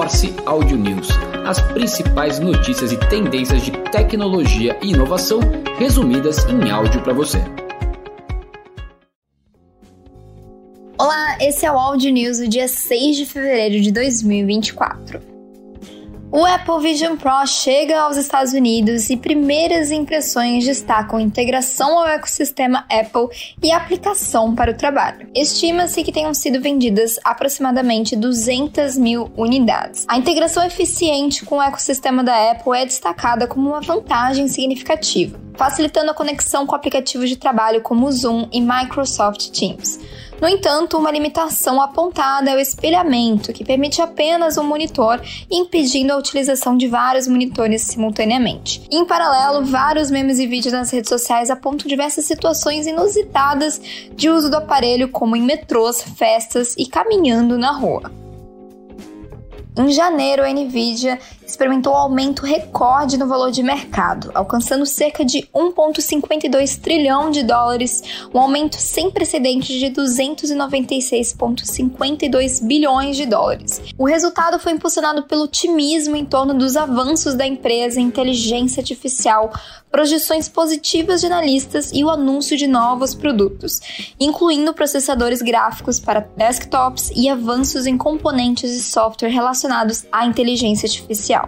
Morse Audio News, as principais notícias e tendências de tecnologia e inovação resumidas em áudio para você. Olá, esse é o Audio News do dia 6 de fevereiro de 2024. O Apple Vision Pro chega aos Estados Unidos e primeiras impressões destacam integração ao ecossistema Apple e aplicação para o trabalho. Estima-se que tenham sido vendidas aproximadamente 200 mil unidades. A integração eficiente com o ecossistema da Apple é destacada como uma vantagem significativa, facilitando a conexão com aplicativos de trabalho como o Zoom e Microsoft Teams. No entanto, uma limitação apontada é o espelhamento, que permite apenas um monitor, impedindo a utilização de vários monitores simultaneamente. Em paralelo, vários memes e vídeos nas redes sociais apontam diversas situações inusitadas de uso do aparelho, como em metrôs, festas e caminhando na rua. Em janeiro, a Nvidia experimentou um aumento recorde no valor de mercado, alcançando cerca de 1,52 trilhão de dólares, um aumento sem precedentes de 296,52 bilhões de dólares. O resultado foi impulsionado pelo otimismo em torno dos avanços da empresa em inteligência artificial, projeções positivas de analistas e o anúncio de novos produtos, incluindo processadores gráficos para desktops e avanços em componentes de software relacionados à inteligência artificial.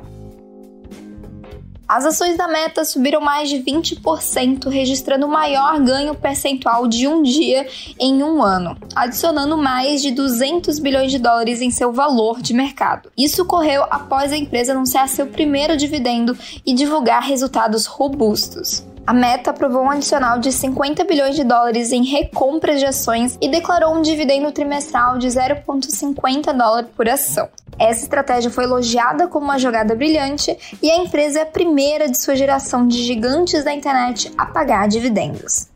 As ações da Meta subiram mais de 20%, registrando o maior ganho percentual de um dia em um ano, adicionando mais de 200 bilhões de dólares em seu valor de mercado. Isso ocorreu após a empresa anunciar seu primeiro dividendo e divulgar resultados robustos. A Meta aprovou um adicional de 50 bilhões de dólares em recompras de ações e declarou um dividendo trimestral de 0,50 dólar por ação. Essa estratégia foi elogiada como uma jogada brilhante e a empresa é a primeira de sua geração de gigantes da internet a pagar dividendos.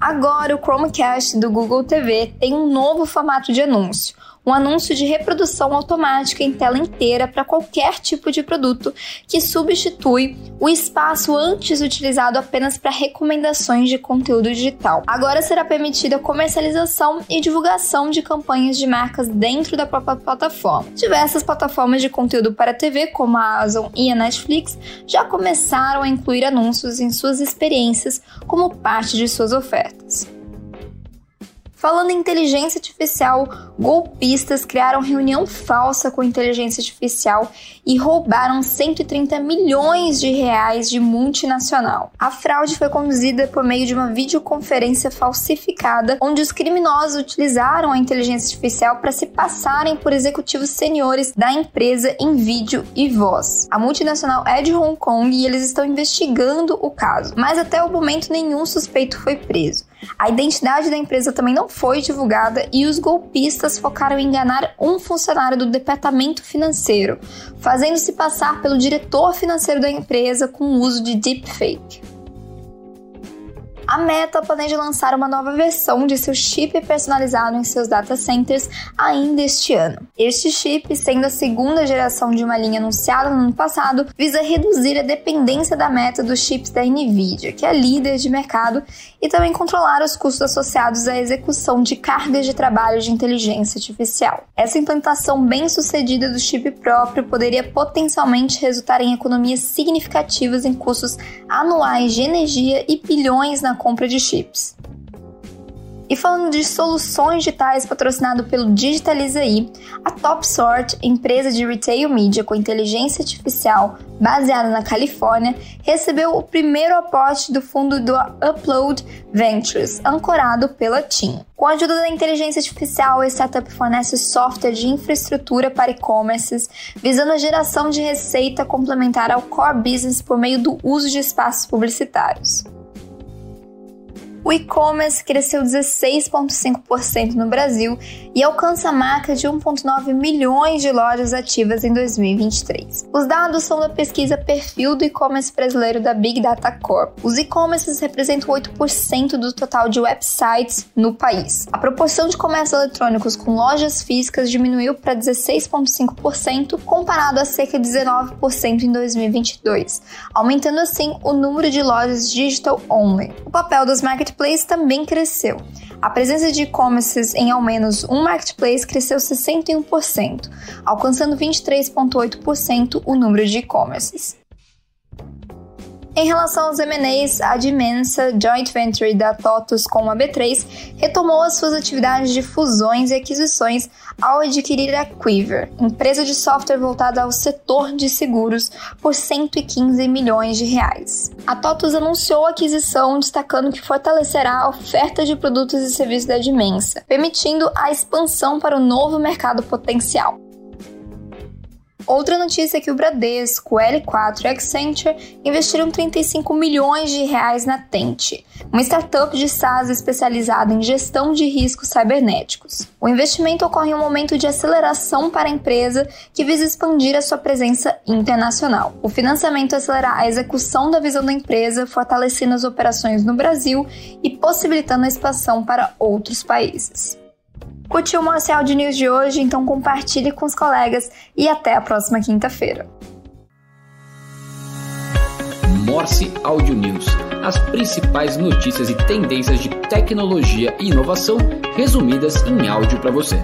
Agora, o Chromecast do Google TV tem um novo formato de anúncio um anúncio de reprodução automática em tela inteira para qualquer tipo de produto, que substitui o espaço antes utilizado apenas para recomendações de conteúdo digital. Agora será permitida a comercialização e divulgação de campanhas de marcas dentro da própria plataforma. Diversas plataformas de conteúdo para TV, como a Amazon e a Netflix, já começaram a incluir anúncios em suas experiências como parte de suas ofertas. Falando em inteligência artificial, golpistas criaram reunião falsa com inteligência artificial e roubaram 130 milhões de reais de multinacional. A fraude foi conduzida por meio de uma videoconferência falsificada, onde os criminosos utilizaram a inteligência artificial para se passarem por executivos seniores da empresa em vídeo e voz. A multinacional é de Hong Kong e eles estão investigando o caso, mas até o momento nenhum suspeito foi preso. A identidade da empresa também não foi divulgada e os golpistas focaram em enganar um funcionário do departamento financeiro, fazendo-se passar pelo diretor financeiro da empresa com o uso de deepfake a Meta planeja lançar uma nova versão de seu chip personalizado em seus data centers ainda este ano. Este chip, sendo a segunda geração de uma linha anunciada no ano passado, visa reduzir a dependência da Meta dos chips da Nvidia, que é líder de mercado, e também controlar os custos associados à execução de cargas de trabalho de inteligência artificial. Essa implantação bem sucedida do chip próprio poderia potencialmente resultar em economias significativas em custos anuais de energia e bilhões na compra de chips. E falando de soluções digitais patrocinado pelo Digitalizaí, a TopSort, empresa de retail media com inteligência artificial baseada na Califórnia, recebeu o primeiro aporte do fundo do Upload Ventures, ancorado pela TIM. Com a ajuda da inteligência artificial, a startup fornece software de infraestrutura para e-commerces, visando a geração de receita complementar ao core business por meio do uso de espaços publicitários o e-commerce cresceu 16,5% no Brasil e alcança a marca de 1,9 milhões de lojas ativas em 2023. Os dados são da pesquisa Perfil do e-commerce brasileiro da Big Data Corp. Os e-commerces representam 8% do total de websites no país. A proporção de comércios eletrônicos com lojas físicas diminuiu para 16,5%, comparado a cerca de 19% em 2022, aumentando assim o número de lojas digital only. O papel dos marketplaces também cresceu. A presença de e-commerces em ao menos um marketplace cresceu 61%, alcançando 23,8% o número de e-commerces. Em relação aos M&As, a Dimensa Joint Venture da TOTUS com a B3 retomou as suas atividades de fusões e aquisições ao adquirir a Quiver, empresa de software voltada ao setor de seguros, por 115 milhões de reais. A TOTUS anunciou a aquisição, destacando que fortalecerá a oferta de produtos e serviços da Dimensa, permitindo a expansão para o novo mercado potencial. Outra notícia é que o Bradesco, L4 e Accenture investiram 35 milhões de reais na Tente, uma startup de SaaS especializada em gestão de riscos cibernéticos. O investimento ocorre em um momento de aceleração para a empresa que visa expandir a sua presença internacional. O financiamento acelerará a execução da visão da empresa, fortalecendo as operações no Brasil e possibilitando a expansão para outros países. Curtiu o Morse Audio News de hoje? Então compartilhe com os colegas e até a próxima quinta-feira. Morse Audio News. As principais notícias e tendências de tecnologia e inovação resumidas em áudio para você.